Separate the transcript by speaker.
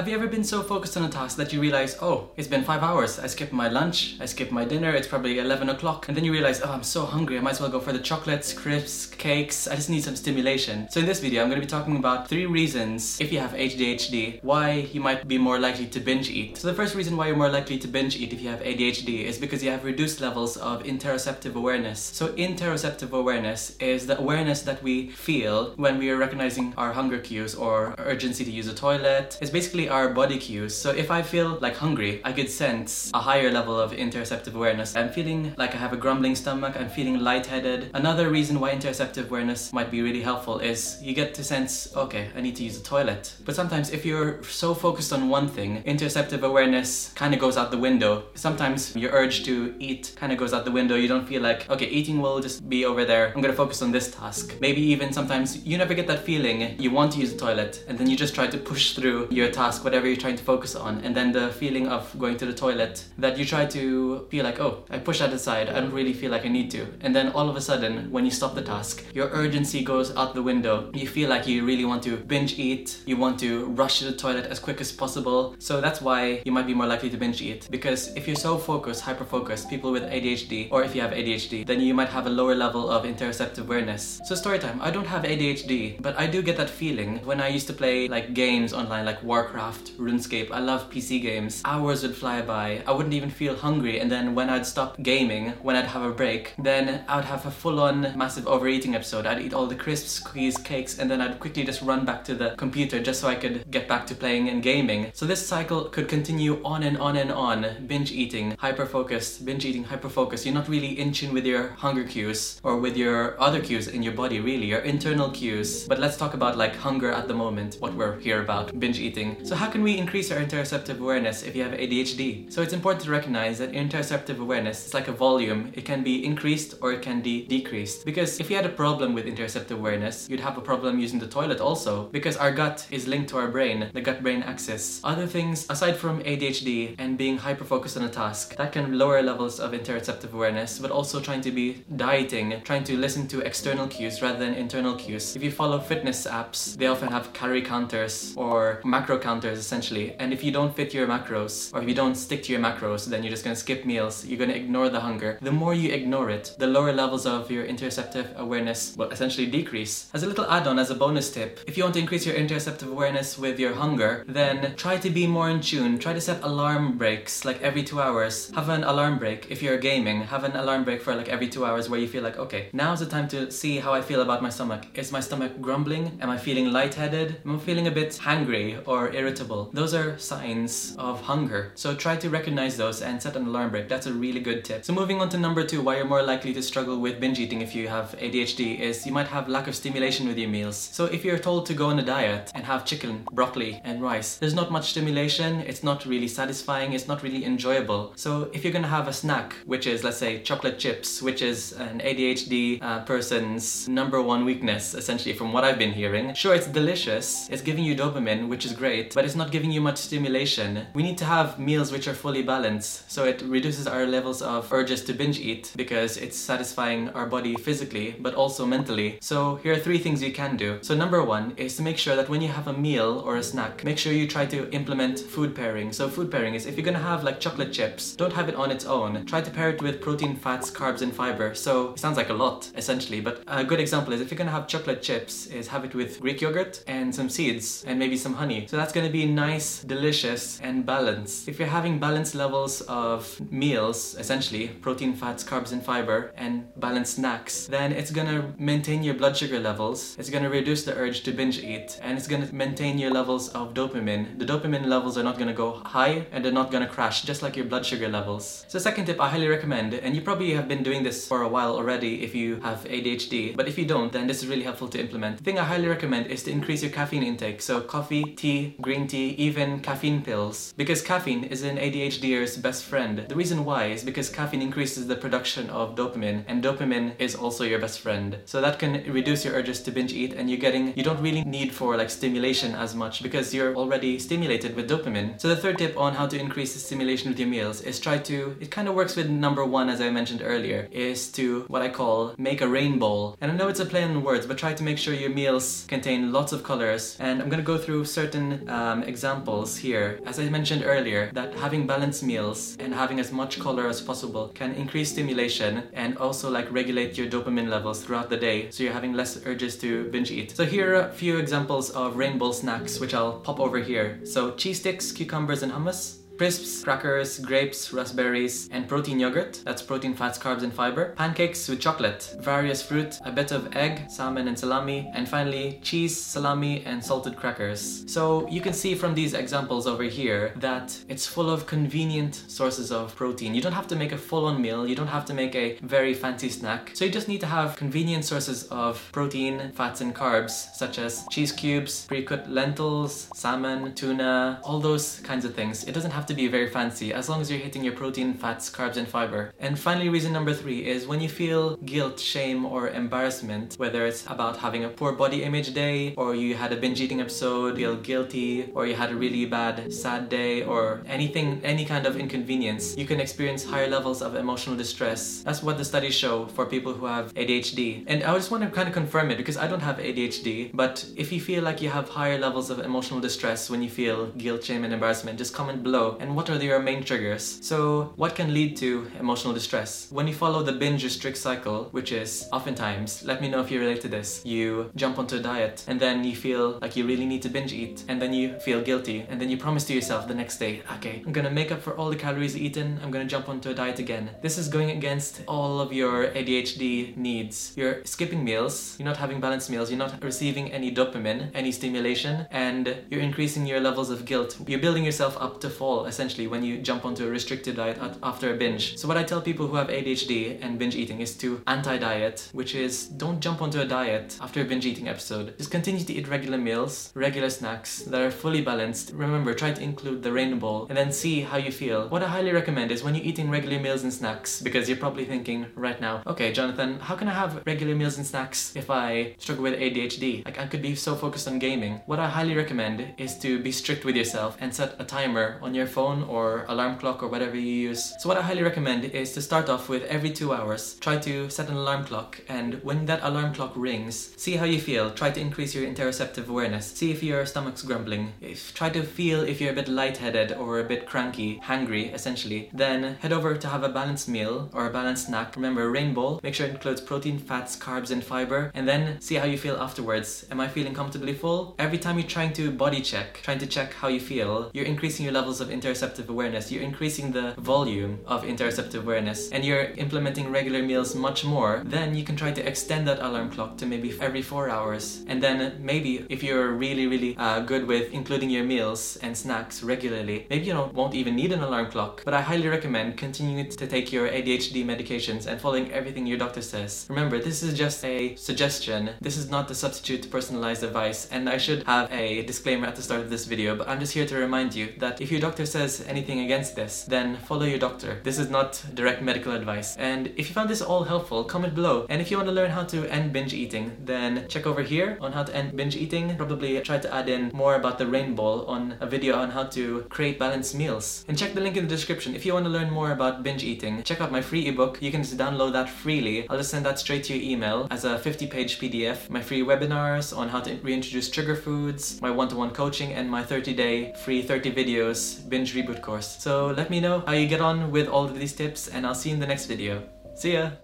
Speaker 1: Have you ever been so focused on a task that you realize, oh, it's been five hours, I skipped my lunch, I skipped my dinner, it's probably 11 o'clock, and then you realize, oh, I'm so hungry, I might as well go for the chocolates, crisps, cakes, I just need some stimulation. So in this video, I'm going to be talking about three reasons, if you have ADHD, why you might be more likely to binge eat. So the first reason why you're more likely to binge eat if you have ADHD is because you have reduced levels of interoceptive awareness. So interoceptive awareness is the awareness that we feel when we are recognizing our hunger cues or urgency to use a toilet. It's basically our body cues. So if I feel like hungry, I could sense a higher level of interoceptive awareness. I'm feeling like I have a grumbling stomach, I'm feeling lightheaded. Another reason why interoceptive awareness might be really helpful is you get to sense, okay, I need to use a toilet. But sometimes if you're so focused on one thing, interoceptive awareness kind of goes out the window. Sometimes your urge to eat kind of goes out the window. You don't feel like, okay, eating will just be over there. I'm gonna focus on this task. Maybe even sometimes you never get that feeling you want to use the toilet and then you just try to push through your task, whatever you're trying to focus on. And then the feeling of going to the toilet that you try to feel like, oh, I push that aside. I don't really feel like I need to. And then all of a sudden, when you stop the task, your urgency goes out the window. You feel like you really want to binge eat. You want to rush to the toilet as quick as possible. So that's why you might be more likely to binge eat. Because if you're so focused, hyper focused, people with ADHD, or if you have ADHD, then you might have a lower level of interoceptive awareness. So story time. I don't have ADHD, but I do get that feeling when I used to play like games online like Warcraft, RuneScape. I love PC games. Hours would fly by. I wouldn't even feel hungry and then when I'd stop gaming, when I'd have a break, then I'd have a full-on massive overeating episode. I'd eat all the crisps, cookies, cakes, and then I'd quickly just run back to the computer just so I could get back to playing and gaming. So this cycle could continue on and on and on. Binge eating, hyper focused, binge eating, hyper focused. You're not really in tune with your hunger cues or with your other cues in your body, really, your internal cues. But let's talk about like hunger at the moment, what we're here about, binge eating. So how can we increase our interoceptive awareness if you have ADHD? So it's important to recognize that interoceptive awareness is like a volume. It can be increased or it can be decreased. Because if you had a problem with interoceptive awareness, you'd have a problem using the toilet also. Because our gut is linked to our brain, the gut-brain axis. Other things, aside from ADHD and being hyper-focused on a task, that can lower levels of interoceptive awareness, but also trying to be dieting, trying to listen to external cues rather than internal cues. If you follow fitness apps, they often have calorie counters or macro counters essentially. And if you don't fit your macros, or if you don't stick to your macros, then you're just gonna skip meals, you're gonna ignore the hunger. The more you ignore it, the lower levels of your interoceptive awareness will essentially decrease. As a little add-on, as a bonus tip, if you want to increase your interoceptive awareness with your hunger, then try to be more in tune. Try to set alarm breaks like every two hours. Have an alarm break if you're gaming. Have an alarm break for like every two hours where you feel like, okay, now's the time to see how I feel about my stomach. Is my stomach grumbling? Am I feeling lightheaded? Am I feeling a bit hangry or irritable? Those are signs of hunger. So try to recognize those and set an alarm break. That's a really good tip. So moving on to number two, why you're more likely to struggle with binge eating if you have ADHD is you might have lack of stimulation with your meals. So if you're told to go on a diet and have chicken, broccoli, and rice, there's not much stimulation. It's not really satisfying. It's not really enjoyable. So if you're gonna have a snack, which is let's say chocolate chips, which is an ADHD uh, person's number one weakness, essentially from what I've been hearing. Sure, it's delicious. It's giving you dopamine, which is great, but it's not giving you much stimulation. We need to have meals which are fully balanced, so it reduces our levels of urges to binge eat because it's satisfying our body physically, but also mentally. So here are three things you can do. So number one is to make sure that when you have a meal or a snack, make sure you try to implement food pairing. So food pairing is if you're gonna have like chocolate chips, don't have it on its own. Try to pair it with protein, fats, carbs, and fiber. So it sounds like a lot, essentially, but a good example is if you're gonna have chocolate chips, is have it with Greek yogurt and some seeds and maybe some honey. So that's gonna be nice, delicious, and balanced. If you're having balanced levels of meals, essentially protein, fats, carbs, and fiber, and balanced snacks, then it's gonna maintain your blood sugar levels. It's gonna reduce the urge to binge eat, and it's gonna maintain your levels of dopamine. The dopamine levels are not gonna go high and they're not gonna crash, just like your blood sugar levels. So second tip I highly recommend, and you probably have been doing this for a while already if you have ADHD, but if you don't, then this is really helpful to implement. The thing I highly recommend is to increase your caffeine intake. So coffee, tea, green tea, even caffeine pills. Because caffeine is an ADHDer's best friend. The reason why is because caffeine increases the production of dopamine, and dopamine is also your best friend. So that can reduce your urges to binge eat, and you're getting, you don't really need for like stimulation as much because you're already stimulated with dopamine. So the third tip on how to increase the stimulation with your meals is try to, it kind of works with number one as I mentioned earlier, is to what I call make a rainbow. And I know it's a play on words, but try to make sure your meals contain lots of colors. And I'm gonna go through certain uh, um, examples here. As I mentioned earlier, that having balanced meals and having as much color as possible can increase stimulation and also like regulate your dopamine levels throughout the day so you're having less urges to binge eat. So here are a few examples of rainbow snacks which I'll pop over here. So cheese sticks, cucumbers and hummus, crisps, crackers, grapes, raspberries, and protein yogurt. That's protein, fats, carbs, and fiber. Pancakes with chocolate, various fruit, a bit of egg, salmon, and salami, and finally cheese, salami, and salted crackers. So you can see from these examples over here that it's full of convenient sources of protein. You don't have to make a full-on meal. You don't have to make a very fancy snack. So you just need to have convenient sources of protein, fats, and carbs, such as cheese cubes, pre-cooked lentils, salmon, tuna, all those kinds of things. It doesn't have to be very fancy as long as you're hitting your protein, fats, carbs, and fiber. And finally, reason number three is when you feel guilt, shame, or embarrassment, whether it's about having a poor body image day, or you had a binge eating episode, feel guilty, or you had a really bad sad day, or anything, any kind of inconvenience, you can experience higher levels of emotional distress. That's what the studies show for people who have ADHD. And I just want to kind of confirm it because I don't have ADHD, but if you feel like you have higher levels of emotional distress when you feel guilt, shame, and embarrassment, just comment below and what are your main triggers. So, what can lead to emotional distress? When you follow the binge restrict cycle, which is oftentimes, let me know if you relate to this, you jump onto a diet and then you feel like you really need to binge eat and then you feel guilty and then you promise to yourself the next day, okay, I'm gonna make up for all the calories eaten, I'm gonna jump onto a diet again. This is going against all of your ADHD needs. You're skipping meals, you're not having balanced meals, you're not receiving any dopamine, any stimulation, and you're increasing your levels of guilt. You're building yourself up to fall essentially when you jump onto a restricted diet after a binge. So what I tell people who have ADHD and binge eating is to anti-diet, which is don't jump onto a diet after a binge eating episode. Just continue to eat regular meals, regular snacks that are fully balanced. Remember, try to include the rainbow and then see how you feel. What I highly recommend is when you're eating regular meals and snacks, because you're probably thinking right now, okay, Jonathan, how can I have regular meals and snacks if I struggle with ADHD? Like I could be so focused on gaming. What I highly recommend is to be strict with yourself and set a timer on your phone or alarm clock or whatever you use. So what I highly recommend is to start off with every two hours, try to set an alarm clock and when that alarm clock rings, see how you feel. Try to increase your interoceptive awareness. See if your stomach's grumbling. If, try to feel if you're a bit lightheaded or a bit cranky, hangry essentially. Then head over to have a balanced meal or a balanced snack. Remember rain bowl, make sure it includes protein, fats, carbs and fiber and then see how you feel afterwards. Am I feeling comfortably full? Every time you're trying to body check, trying to check how you feel, you're increasing your levels of interoceptive awareness, you're increasing the volume of interoceptive awareness and you're implementing regular meals much more, then you can try to extend that alarm clock to maybe every four hours. And then maybe if you're really, really uh, good with including your meals and snacks regularly, maybe you don't, won't even need an alarm clock. But I highly recommend continuing to take your ADHD medications and following everything your doctor says. Remember, this is just a suggestion. This is not the substitute to personalized advice. And I should have a disclaimer at the start of this video, but I'm just here to remind you that if your doctor says anything against this, then follow your doctor. This is not direct medical advice. And if you found this all helpful, comment below. And if you want to learn how to end binge eating, then check over here on how to end binge eating. Probably try to add in more about the rain bowl on a video on how to create balanced meals. And check the link in the description if you want to learn more about binge eating. Check out my free ebook. You can just download that freely. I'll just send that straight to your email as a 50 page PDF. My free webinars on how to reintroduce trigger foods, my one-to-one coaching, and my 30 day free 30 videos binge Reboot course. So let me know how you get on with all of these tips and I'll see you in the next video. See ya!